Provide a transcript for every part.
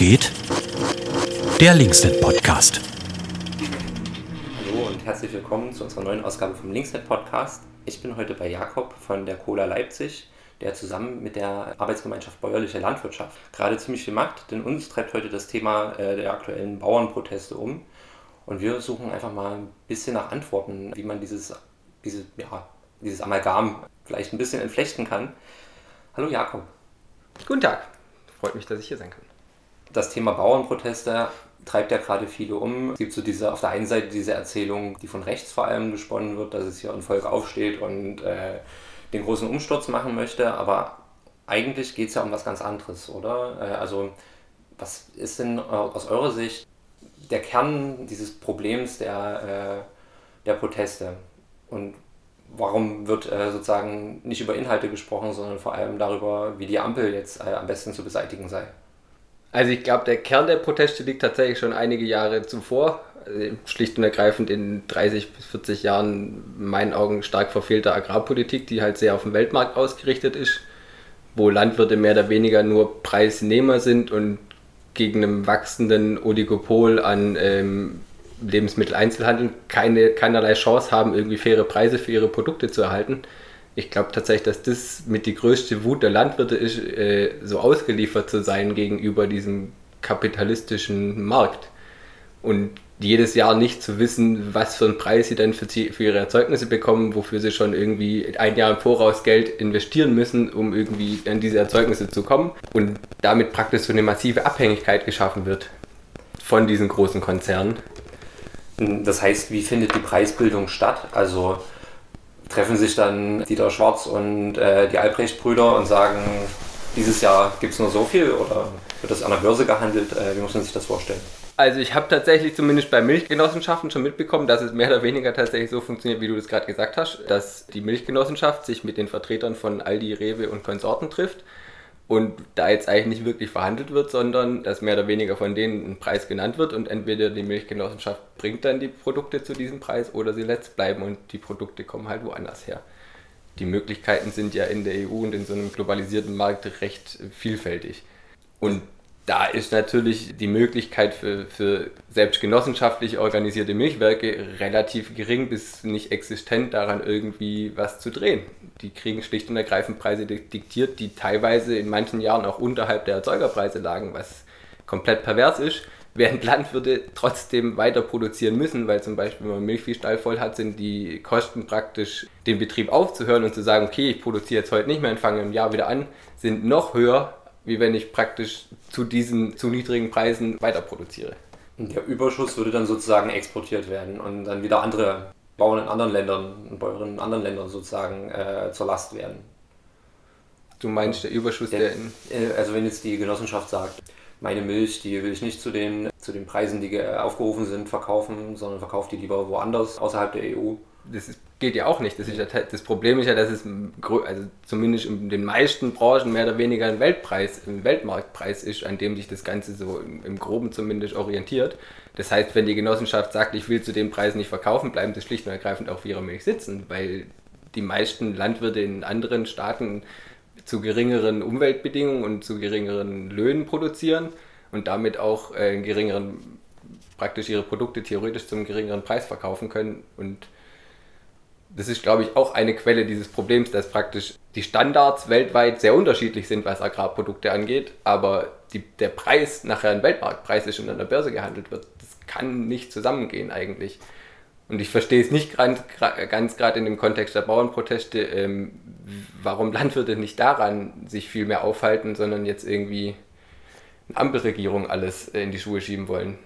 geht? Der Linksnet Podcast. Hallo und herzlich willkommen zu unserer neuen Ausgabe vom Linksnet Podcast. Ich bin heute bei Jakob von der Cola Leipzig, der zusammen mit der Arbeitsgemeinschaft Bäuerliche Landwirtschaft gerade ziemlich viel macht, denn uns treibt heute das Thema äh, der aktuellen Bauernproteste um. Und wir suchen einfach mal ein bisschen nach Antworten, wie man dieses, diese, ja, dieses Amalgam vielleicht ein bisschen entflechten kann. Hallo Jakob. Guten Tag. Freut mich, dass ich hier sein kann. Das Thema Bauernproteste treibt ja gerade viele um. Es gibt so diese, auf der einen Seite diese Erzählung, die von rechts vor allem gesponnen wird, dass es hier ein Volk aufsteht und äh, den großen Umsturz machen möchte, aber eigentlich geht es ja um was ganz anderes, oder? Äh, also was ist denn aus eurer Sicht der Kern dieses Problems der, äh, der Proteste? Und warum wird äh, sozusagen nicht über Inhalte gesprochen, sondern vor allem darüber, wie die Ampel jetzt äh, am besten zu beseitigen sei? Also ich glaube, der Kern der Proteste liegt tatsächlich schon einige Jahre zuvor. Also schlicht und ergreifend in 30 bis 40 Jahren in meinen Augen stark verfehlter Agrarpolitik, die halt sehr auf den Weltmarkt ausgerichtet ist, wo Landwirte mehr oder weniger nur Preisnehmer sind und gegen einen wachsenden Oligopol an ähm, Lebensmitteleinzelhandel keine, keinerlei Chance haben, irgendwie faire Preise für ihre Produkte zu erhalten. Ich glaube tatsächlich, dass das mit die größte Wut der Landwirte ist, äh, so ausgeliefert zu sein gegenüber diesem kapitalistischen Markt. Und jedes Jahr nicht zu wissen, was für einen Preis sie dann für, für ihre Erzeugnisse bekommen, wofür sie schon irgendwie ein Jahr im Voraus Geld investieren müssen, um irgendwie an diese Erzeugnisse zu kommen. Und damit praktisch so eine massive Abhängigkeit geschaffen wird von diesen großen Konzernen. Das heißt, wie findet die Preisbildung statt? Also treffen sich dann Dieter Schwarz und äh, die Albrecht-Brüder und sagen, dieses Jahr gibt es nur so viel oder wird das an der Börse gehandelt? Äh, wie muss man sich das vorstellen? Also ich habe tatsächlich zumindest bei Milchgenossenschaften schon mitbekommen, dass es mehr oder weniger tatsächlich so funktioniert, wie du das gerade gesagt hast, dass die Milchgenossenschaft sich mit den Vertretern von Aldi, Rewe und Konsorten trifft und da jetzt eigentlich nicht wirklich verhandelt wird, sondern dass mehr oder weniger von denen ein Preis genannt wird und entweder die Milchgenossenschaft bringt dann die Produkte zu diesem Preis oder sie lässt bleiben und die Produkte kommen halt woanders her. Die Möglichkeiten sind ja in der EU und in so einem globalisierten Markt recht vielfältig. Und da ist natürlich die Möglichkeit für, für selbst genossenschaftlich organisierte Milchwerke relativ gering bis nicht existent, daran irgendwie was zu drehen. Die kriegen schlicht und ergreifend Preise diktiert, die teilweise in manchen Jahren auch unterhalb der Erzeugerpreise lagen, was komplett pervers ist, während Landwirte trotzdem weiter produzieren müssen, weil zum Beispiel, wenn man Milchviehstall voll hat, sind die Kosten praktisch, den Betrieb aufzuhören und zu sagen, okay, ich produziere jetzt heute nicht mehr und fange im Jahr wieder an, sind noch höher wie wenn ich praktisch zu diesen zu niedrigen Preisen weiter produziere. Der Überschuss würde dann sozusagen exportiert werden und dann wieder andere Bauern in anderen Ländern und Bäuerinnen in anderen Ländern sozusagen äh, zur Last werden. Du meinst der Überschuss, der, der in äh, Also wenn jetzt die Genossenschaft sagt, meine Milch, die will ich nicht zu den, zu den Preisen, die aufgerufen sind, verkaufen, sondern verkauft die lieber woanders außerhalb der EU, das ist, geht ja auch nicht. Das, ja, das Problem ist ja, dass es also zumindest in den meisten Branchen mehr oder weniger ein Weltpreis, ein Weltmarktpreis ist, an dem sich das Ganze so im, im Groben zumindest orientiert. Das heißt, wenn die Genossenschaft sagt, ich will zu dem Preis nicht verkaufen, bleiben sie schlicht und ergreifend auf ihrer Milch sitzen, weil die meisten Landwirte in anderen Staaten zu geringeren Umweltbedingungen und zu geringeren Löhnen produzieren und damit auch äh, geringeren praktisch ihre Produkte theoretisch zum geringeren Preis verkaufen können und das ist, glaube ich, auch eine Quelle dieses Problems, dass praktisch die Standards weltweit sehr unterschiedlich sind, was Agrarprodukte angeht, aber die, der Preis nachher ein Weltmarktpreis ist und an der Börse gehandelt wird. Das kann nicht zusammengehen eigentlich. Und ich verstehe es nicht ganz, ganz gerade in dem Kontext der Bauernproteste, ähm, warum Landwirte nicht daran sich viel mehr aufhalten, sondern jetzt irgendwie eine Ampelregierung alles in die Schuhe schieben wollen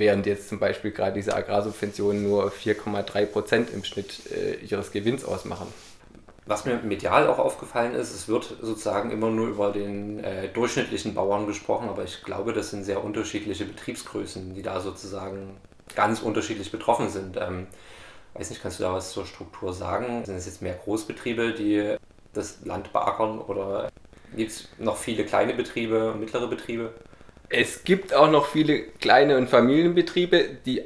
während jetzt zum Beispiel gerade diese Agrarsubventionen nur 4,3 Prozent im Schnitt äh, ihres Gewinns ausmachen. Was mir medial auch aufgefallen ist, es wird sozusagen immer nur über den äh, durchschnittlichen Bauern gesprochen, aber ich glaube, das sind sehr unterschiedliche Betriebsgrößen, die da sozusagen ganz unterschiedlich betroffen sind. Ähm, weiß nicht, kannst du da was zur Struktur sagen? Sind es jetzt mehr Großbetriebe, die das Land beackern oder gibt es noch viele kleine Betriebe, mittlere Betriebe? Es gibt auch noch viele kleine und Familienbetriebe, die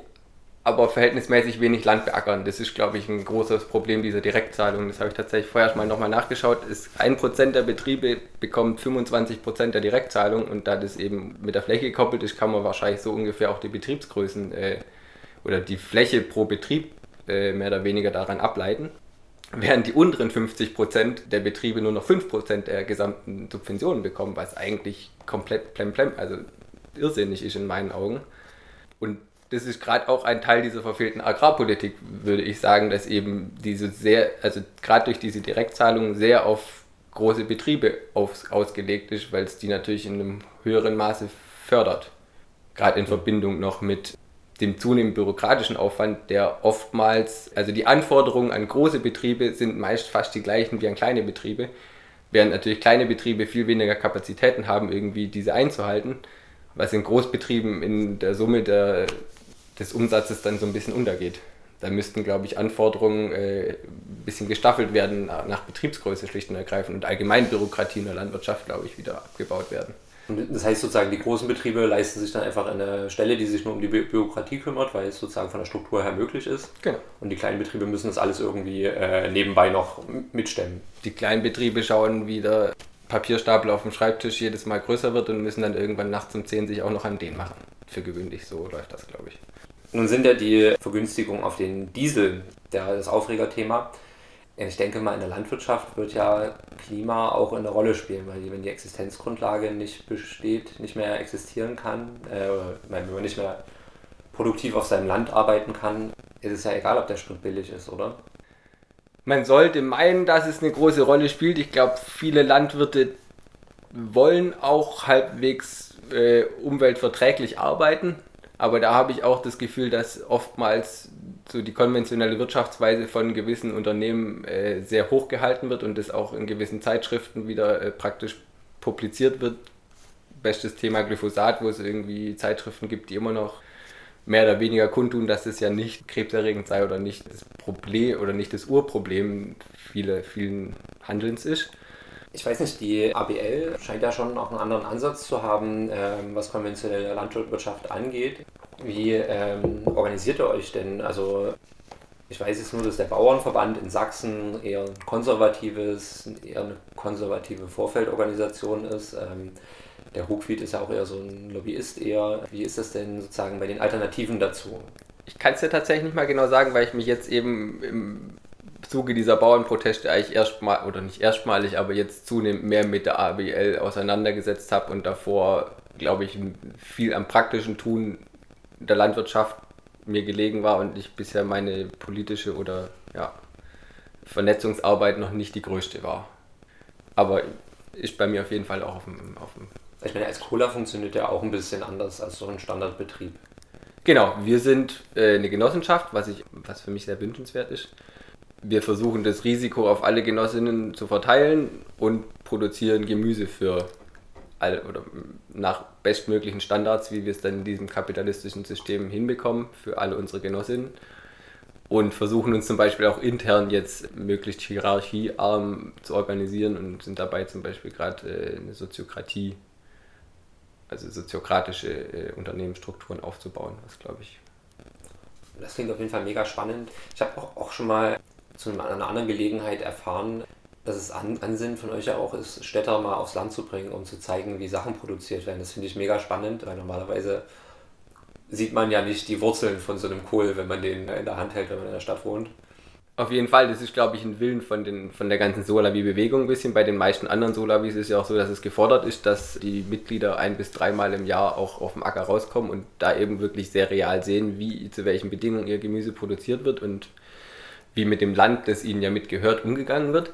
aber verhältnismäßig wenig Land beackern. Das ist, glaube ich, ein großes Problem dieser Direktzahlung. Das habe ich tatsächlich vorher schon mal nochmal nachgeschaut. Ein Prozent der Betriebe bekommt 25 Prozent der Direktzahlung und da das eben mit der Fläche gekoppelt ist, kann man wahrscheinlich so ungefähr auch die Betriebsgrößen äh, oder die Fläche pro Betrieb äh, mehr oder weniger daran ableiten. Während die unteren 50 Prozent der Betriebe nur noch 5 Prozent der gesamten Subventionen bekommen, was eigentlich komplett plemplem, also irrsinnig ist in meinen Augen. Und das ist gerade auch ein Teil dieser verfehlten Agrarpolitik, würde ich sagen, dass eben diese sehr, also gerade durch diese Direktzahlungen sehr auf große Betriebe auf, ausgelegt ist, weil es die natürlich in einem höheren Maße fördert. Gerade in Verbindung noch mit dem zunehmend bürokratischen Aufwand, der oftmals, also die Anforderungen an große Betriebe sind meist fast die gleichen wie an kleine Betriebe, während natürlich kleine Betriebe viel weniger Kapazitäten haben, irgendwie diese einzuhalten, was in Großbetrieben in der Summe der des Umsatzes dann so ein bisschen untergeht. Da müssten, glaube ich, Anforderungen äh, ein bisschen gestaffelt werden nach Betriebsgröße schlicht und ergreifend und allgemein Bürokratie in der Landwirtschaft, glaube ich, wieder abgebaut werden. Das heißt sozusagen, die großen Betriebe leisten sich dann einfach eine Stelle, die sich nur um die Bü Bürokratie kümmert, weil es sozusagen von der Struktur her möglich ist. Genau. Und die kleinen Betriebe müssen das alles irgendwie äh, nebenbei noch mitstemmen. Die kleinen Betriebe schauen, wie der Papierstapel auf dem Schreibtisch jedes Mal größer wird und müssen dann irgendwann nachts um 10 sich auch noch an den machen. Für gewöhnlich so läuft das, glaube ich. Nun sind ja die Vergünstigungen auf den Diesel der, das Aufregerthema. Ich denke mal, in der Landwirtschaft wird ja Klima auch eine Rolle spielen, weil wenn die Existenzgrundlage nicht besteht, nicht mehr existieren kann, äh, wenn man nicht mehr produktiv auf seinem Land arbeiten kann, ist es ja egal, ob der Sprit billig ist, oder? Man sollte meinen, dass es eine große Rolle spielt. Ich glaube, viele Landwirte wollen auch halbwegs äh, umweltverträglich arbeiten. Aber da habe ich auch das Gefühl, dass oftmals so die konventionelle Wirtschaftsweise von gewissen Unternehmen äh, sehr hoch gehalten wird und das auch in gewissen Zeitschriften wieder äh, praktisch publiziert wird. Bestes Thema Glyphosat, wo es irgendwie Zeitschriften gibt, die immer noch mehr oder weniger kundtun, dass es ja nicht krebserregend sei oder nicht das Problem oder nicht das Urproblem viele, vielen Handelns ist. Ich weiß nicht, die ABL scheint ja schon auch einen anderen Ansatz zu haben, ähm, was konventionelle Landwirtschaft angeht. Wie ähm, organisiert ihr euch denn? Also ich weiß jetzt nur, dass der Bauernverband in Sachsen eher ein konservatives, eher eine konservative Vorfeldorganisation ist. Ähm, der Ruckwied ist ja auch eher so ein Lobbyist eher. Wie ist das denn sozusagen bei den Alternativen dazu? Ich kann es dir tatsächlich nicht mal genau sagen, weil ich mich jetzt eben im Zuge dieser Bauernproteste eigentlich erstmal, oder nicht erstmalig, aber jetzt zunehmend mehr mit der ABL auseinandergesetzt habe und davor, glaube ich, viel am praktischen Tun der Landwirtschaft mir gelegen war und ich bisher meine politische oder ja, Vernetzungsarbeit noch nicht die größte war. Aber ist bei mir auf jeden Fall auch auf dem, auf dem ich meine, als Cola funktioniert ja auch ein bisschen anders als so ein Standardbetrieb. Genau, wir sind äh, eine Genossenschaft, was, ich, was für mich sehr wünschenswert ist. Wir versuchen das Risiko auf alle Genossinnen zu verteilen und produzieren Gemüse für oder nach bestmöglichen Standards, wie wir es dann in diesem kapitalistischen System hinbekommen, für alle unsere Genossinnen. Und versuchen uns zum Beispiel auch intern jetzt möglichst hierarchiearm zu organisieren und sind dabei zum Beispiel gerade äh, eine Soziokratie also soziokratische äh, Unternehmensstrukturen aufzubauen, was glaube ich. Das klingt auf jeden Fall mega spannend. Ich habe auch schon mal zu einer anderen Gelegenheit erfahren, dass es An Ansinnen von euch ja auch ist, Städter mal aufs Land zu bringen, um zu zeigen, wie Sachen produziert werden. Das finde ich mega spannend, weil normalerweise sieht man ja nicht die Wurzeln von so einem Kohl, wenn man den in der Hand hält, wenn man in der Stadt wohnt. Auf jeden Fall, das ist, glaube ich, ein Willen von, den, von der ganzen Solavi-Bewegung ein bisschen. Bei den meisten anderen Solavis ist ja auch so, dass es gefordert ist, dass die Mitglieder ein- bis dreimal im Jahr auch auf dem Acker rauskommen und da eben wirklich sehr real sehen, wie, zu welchen Bedingungen ihr Gemüse produziert wird und wie mit dem Land, das ihnen ja mitgehört, umgegangen wird.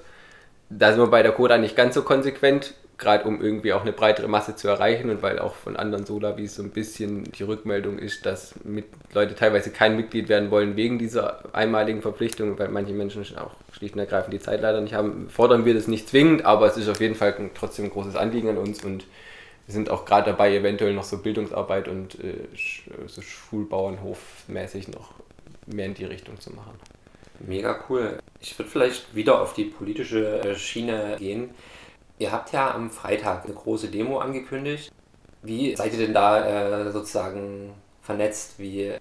Da sind wir bei der Coda nicht ganz so konsequent gerade um irgendwie auch eine breitere Masse zu erreichen und weil auch von anderen Solavis so ein bisschen die Rückmeldung ist, dass mit Leute teilweise kein Mitglied werden wollen wegen dieser einmaligen Verpflichtung, weil manche Menschen auch schlicht und ergreifend die Zeit leider nicht haben, fordern wir das nicht zwingend, aber es ist auf jeden Fall trotzdem ein großes Anliegen an uns und wir sind auch gerade dabei, eventuell noch so Bildungsarbeit und äh, so Schulbauernhofmäßig noch mehr in die Richtung zu machen. Mega cool. Ich würde vielleicht wieder auf die politische äh, Schiene gehen. Ihr habt ja am Freitag eine große Demo angekündigt. Wie seid ihr denn da äh, sozusagen vernetzt? Wie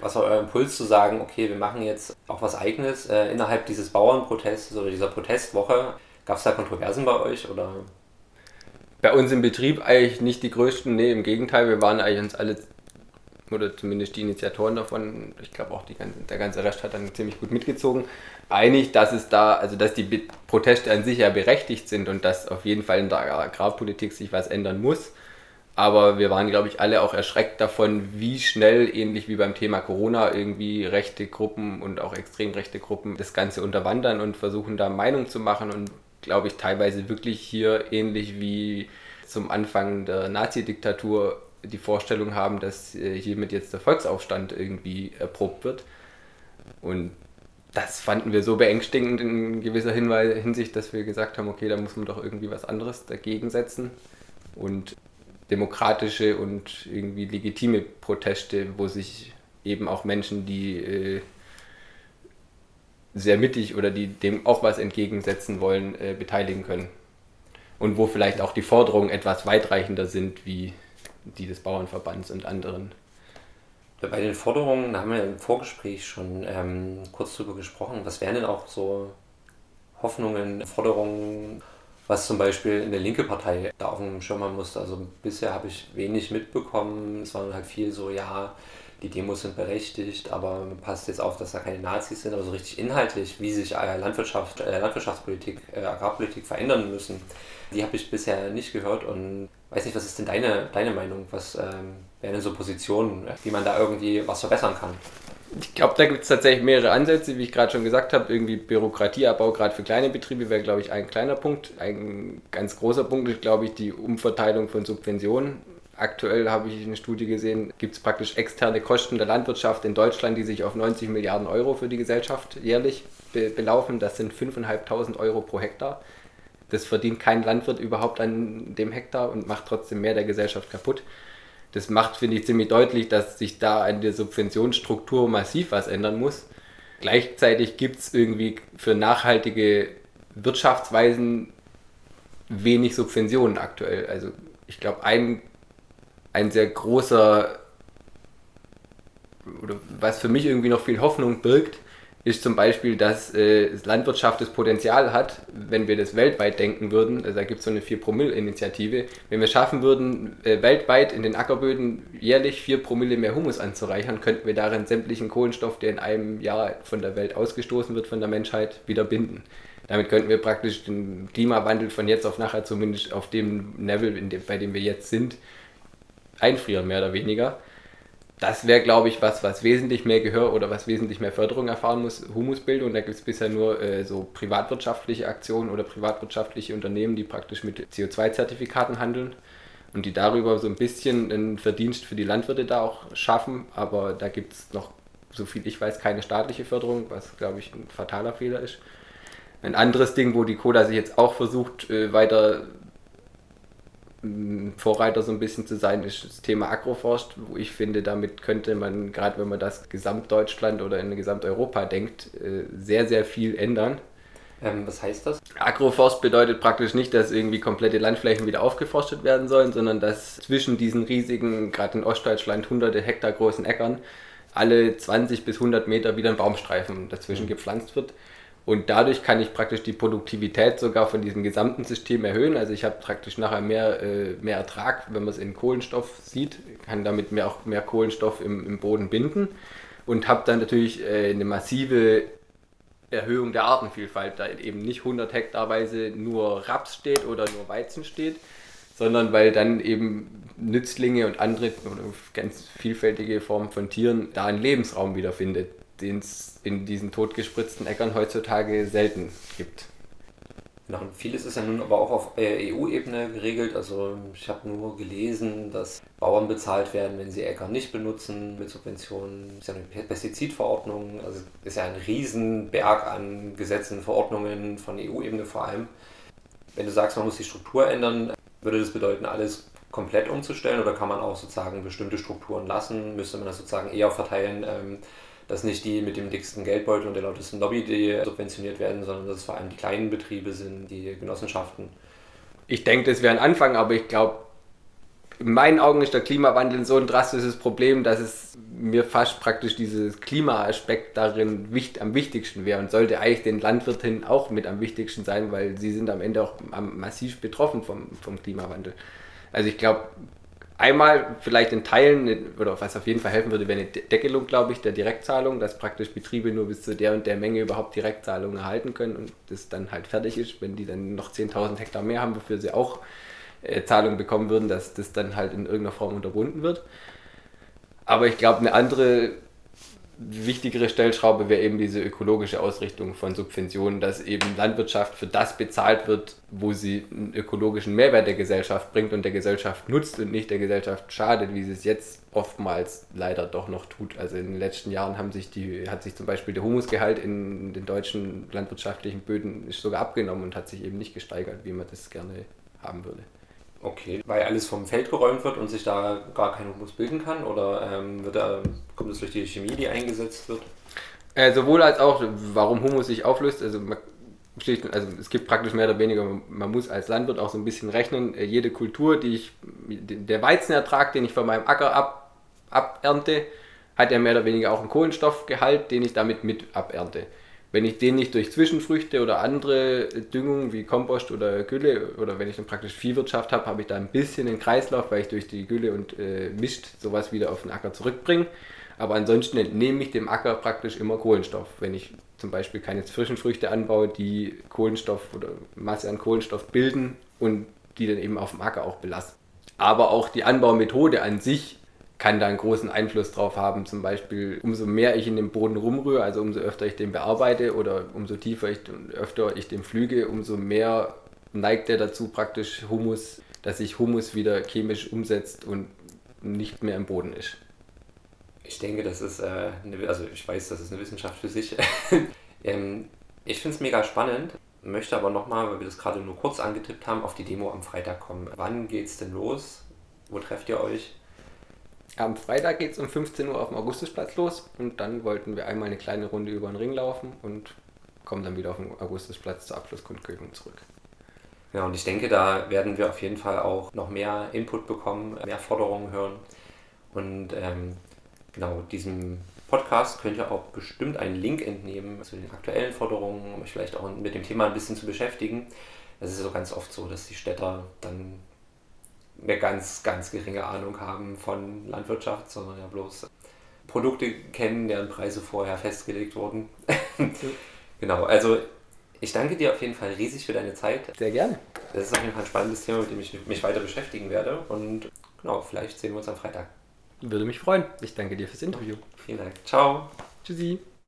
Was war euer Impuls zu sagen, okay, wir machen jetzt auch was Eigenes äh, innerhalb dieses Bauernprotestes oder dieser Protestwoche? Gab es da Kontroversen bei euch oder? Bei uns im Betrieb eigentlich nicht die größten, nee, im Gegenteil, wir waren eigentlich uns alle, oder zumindest die Initiatoren davon, ich glaube auch ganze, der ganze Rest hat dann ziemlich gut mitgezogen, einig, dass es da, also dass die Proteste an sich ja berechtigt sind und dass auf jeden Fall in der Agrarpolitik sich was ändern muss. Aber wir waren, glaube ich, alle auch erschreckt davon, wie schnell, ähnlich wie beim Thema Corona, irgendwie rechte Gruppen und auch extrem rechte Gruppen das Ganze unterwandern und versuchen da Meinung zu machen und, glaube ich, teilweise wirklich hier ähnlich wie zum Anfang der Nazi-Diktatur die Vorstellung haben, dass äh, hiermit jetzt der Volksaufstand irgendwie erprobt wird. Und das fanden wir so beängstigend in gewisser Hinsicht, dass wir gesagt haben, okay, da muss man doch irgendwie was anderes dagegen setzen. Und demokratische und irgendwie legitime Proteste, wo sich eben auch Menschen, die äh, sehr mittig oder die dem auch was entgegensetzen wollen, äh, beteiligen können. Und wo vielleicht auch die Forderungen etwas weitreichender sind, wie die des Bauernverbands und anderen. Bei den Forderungen haben wir im Vorgespräch schon ähm, kurz drüber gesprochen. Was wären denn auch so Hoffnungen, Forderungen, was zum Beispiel in der linke Partei da auf dem Schirm haben musste? Also bisher habe ich wenig mitbekommen. Es waren halt viel so, ja, die Demos sind berechtigt, aber mir passt jetzt auf, dass da keine Nazis sind, aber so richtig inhaltlich, wie sich äh, Landwirtschaft, äh, Landwirtschaftspolitik, äh, Agrarpolitik verändern müssen, die habe ich bisher nicht gehört und weiß nicht, was ist denn deine, deine Meinung? Was ähm, wären denn so Positionen, wie man da irgendwie was verbessern kann? Ich glaube, da gibt es tatsächlich mehrere Ansätze, wie ich gerade schon gesagt habe. Irgendwie Bürokratieabbau, gerade für kleine Betriebe, wäre, glaube ich, ein kleiner Punkt. Ein ganz großer Punkt ist, glaube ich, die Umverteilung von Subventionen. Aktuell habe ich eine Studie gesehen, gibt es praktisch externe Kosten der Landwirtschaft in Deutschland, die sich auf 90 Milliarden Euro für die Gesellschaft jährlich be belaufen. Das sind 5.500 Euro pro Hektar. Das verdient kein Landwirt überhaupt an dem Hektar und macht trotzdem mehr der Gesellschaft kaputt. Das macht, finde ich, ziemlich deutlich, dass sich da an der Subventionsstruktur massiv was ändern muss. Gleichzeitig gibt es irgendwie für nachhaltige Wirtschaftsweisen wenig Subventionen aktuell. Also ich glaube, ein, ein sehr großer, oder was für mich irgendwie noch viel Hoffnung birgt, ist zum Beispiel, dass äh, Landwirtschaft das Potenzial hat, wenn wir das weltweit denken würden, also da gibt es so eine 4-Promille-Initiative, wenn wir schaffen würden, äh, weltweit in den Ackerböden jährlich 4 Promille mehr Humus anzureichern, könnten wir darin sämtlichen Kohlenstoff, der in einem Jahr von der Welt ausgestoßen wird, von der Menschheit, wieder binden. Damit könnten wir praktisch den Klimawandel von jetzt auf nachher zumindest auf dem Level, dem, bei dem wir jetzt sind, einfrieren, mehr oder weniger das wäre, glaube ich, was, was wesentlich mehr Gehör oder was wesentlich mehr Förderung erfahren muss, Humusbildung. Da gibt es bisher nur äh, so privatwirtschaftliche Aktionen oder privatwirtschaftliche Unternehmen, die praktisch mit CO2-Zertifikaten handeln und die darüber so ein bisschen einen Verdienst für die Landwirte da auch schaffen. Aber da gibt es noch, so viel ich weiß, keine staatliche Förderung, was, glaube ich, ein fataler Fehler ist. Ein anderes Ding, wo die Cola sich jetzt auch versucht, äh, weiter Vorreiter so ein bisschen zu sein, ist das Thema Agroforst, wo ich finde, damit könnte man, gerade wenn man das Gesamtdeutschland oder in Gesamteuropa denkt, äh, sehr, sehr viel ändern. Ähm, was heißt das? Agroforst bedeutet praktisch nicht, dass irgendwie komplette Landflächen wieder aufgeforstet werden sollen, sondern dass zwischen diesen riesigen, gerade in Ostdeutschland, hunderte Hektar großen Äckern, alle 20 bis 100 Meter wieder ein Baumstreifen dazwischen mhm. gepflanzt wird und dadurch kann ich praktisch die Produktivität sogar von diesem gesamten System erhöhen. Also ich habe praktisch nachher mehr, äh, mehr Ertrag, wenn man es in Kohlenstoff sieht, kann damit mehr, auch mehr Kohlenstoff im, im Boden binden. Und habe dann natürlich äh, eine massive Erhöhung der Artenvielfalt, da eben nicht 100 Hektarweise nur Raps steht oder nur Weizen steht, sondern weil dann eben Nützlinge und andere ganz vielfältige Formen von Tieren da einen Lebensraum wiederfindet den es in diesen totgespritzten Äckern heutzutage selten gibt. Genau, und vieles ist ja nun aber auch auf äh, EU-Ebene geregelt. Also ich habe nur gelesen, dass Bauern bezahlt werden, wenn sie Äcker nicht benutzen mit Subventionen. Das ist ja eine Pestizidverordnung. Also ist ja ein Riesenberg an Gesetzen, Verordnungen von EU-Ebene vor allem. Wenn du sagst, man muss die Struktur ändern, würde das bedeuten, alles komplett umzustellen oder kann man auch sozusagen bestimmte Strukturen lassen? Müsste man das sozusagen eher verteilen? Ähm, dass nicht die mit dem dicksten Geldbeutel und der lautesten Lobby die subventioniert werden, sondern dass es vor allem die kleinen Betriebe sind, die Genossenschaften. Ich denke, das wäre ein Anfang, aber ich glaube, in meinen Augen ist der Klimawandel so ein drastisches Problem, dass es mir fast praktisch dieses Klimaaspekt darin wichtig, am wichtigsten wäre und sollte eigentlich den Landwirtinnen auch mit am wichtigsten sein, weil sie sind am Ende auch massiv betroffen vom, vom Klimawandel. Also ich glaube, einmal vielleicht in Teilen, oder was auf jeden Fall helfen würde, wäre eine Deckelung, glaube ich, der Direktzahlung, dass praktisch Betriebe nur bis zu der und der Menge überhaupt Direktzahlungen erhalten können und das dann halt fertig ist, wenn die dann noch 10.000 Hektar mehr haben, wofür sie auch äh, Zahlungen bekommen würden, dass das dann halt in irgendeiner Form unterbunden wird. Aber ich glaube, eine andere wichtigere Stellschraube wäre eben diese ökologische Ausrichtung von Subventionen, dass eben Landwirtschaft für das bezahlt wird, wo sie einen ökologischen Mehrwert der Gesellschaft bringt und der Gesellschaft nutzt und nicht der Gesellschaft schadet, wie sie es jetzt oftmals leider doch noch tut. Also in den letzten Jahren haben sich die, hat sich zum Beispiel der Humusgehalt in den deutschen landwirtschaftlichen Böden sogar abgenommen und hat sich eben nicht gesteigert, wie man das gerne haben würde. Okay, weil alles vom Feld geräumt wird und sich da gar kein Humus bilden kann? Oder ähm, wird da, kommt es durch die Chemie, die eingesetzt wird? Äh, sowohl als auch, warum Humus sich auflöst. Also, man, also es gibt praktisch mehr oder weniger, man muss als Landwirt auch so ein bisschen rechnen, äh, jede Kultur, die ich, der Weizenertrag, den ich von meinem Acker ab, abernte, hat ja mehr oder weniger auch einen Kohlenstoffgehalt, den ich damit mit abernte. Wenn ich den nicht durch Zwischenfrüchte oder andere Düngungen wie Kompost oder Gülle oder wenn ich dann praktisch Viehwirtschaft habe, habe ich da ein bisschen den Kreislauf, weil ich durch die Gülle und äh, Mischt sowas wieder auf den Acker zurückbringe. Aber ansonsten entnehme ich dem Acker praktisch immer Kohlenstoff. Wenn ich zum Beispiel keine Zwischenfrüchte anbaue, die Kohlenstoff oder Masse an Kohlenstoff bilden und die dann eben auf dem Acker auch belasten. Aber auch die Anbaumethode an sich kann da einen großen Einfluss drauf haben. Zum Beispiel, umso mehr ich in den Boden rumrühre, also umso öfter ich den bearbeite oder umso tiefer ich und öfter ich den pflüge, umso mehr neigt er dazu praktisch Humus, dass sich Humus wieder chemisch umsetzt und nicht mehr im Boden ist. Ich denke, das ist, äh, eine, also ich weiß, das ist eine Wissenschaft für sich. ähm, ich finde es mega spannend, möchte aber nochmal, weil wir das gerade nur kurz angetippt haben, auf die Demo am Freitag kommen. Wann geht es denn los? Wo trefft ihr euch? Am Freitag geht es um 15 Uhr auf dem Augustusplatz los und dann wollten wir einmal eine kleine Runde über den Ring laufen und kommen dann wieder auf den Augustusplatz zur Abschlusskundgebung zurück. Ja, und ich denke, da werden wir auf jeden Fall auch noch mehr Input bekommen, mehr Forderungen hören. Und ähm, genau, diesem Podcast könnt ihr auch bestimmt einen Link entnehmen zu den aktuellen Forderungen, um euch vielleicht auch mit dem Thema ein bisschen zu beschäftigen. Es ist so ganz oft so, dass die Städter dann eine ganz, ganz geringe Ahnung haben von Landwirtschaft, sondern ja bloß Produkte kennen, deren Preise vorher festgelegt wurden. genau, also ich danke dir auf jeden Fall riesig für deine Zeit. Sehr gerne. Das ist auf jeden Fall ein spannendes Thema, mit dem ich mich weiter beschäftigen werde. Und genau, vielleicht sehen wir uns am Freitag. Würde mich freuen. Ich danke dir fürs Interview. Vielen Dank. Ciao. Tschüssi.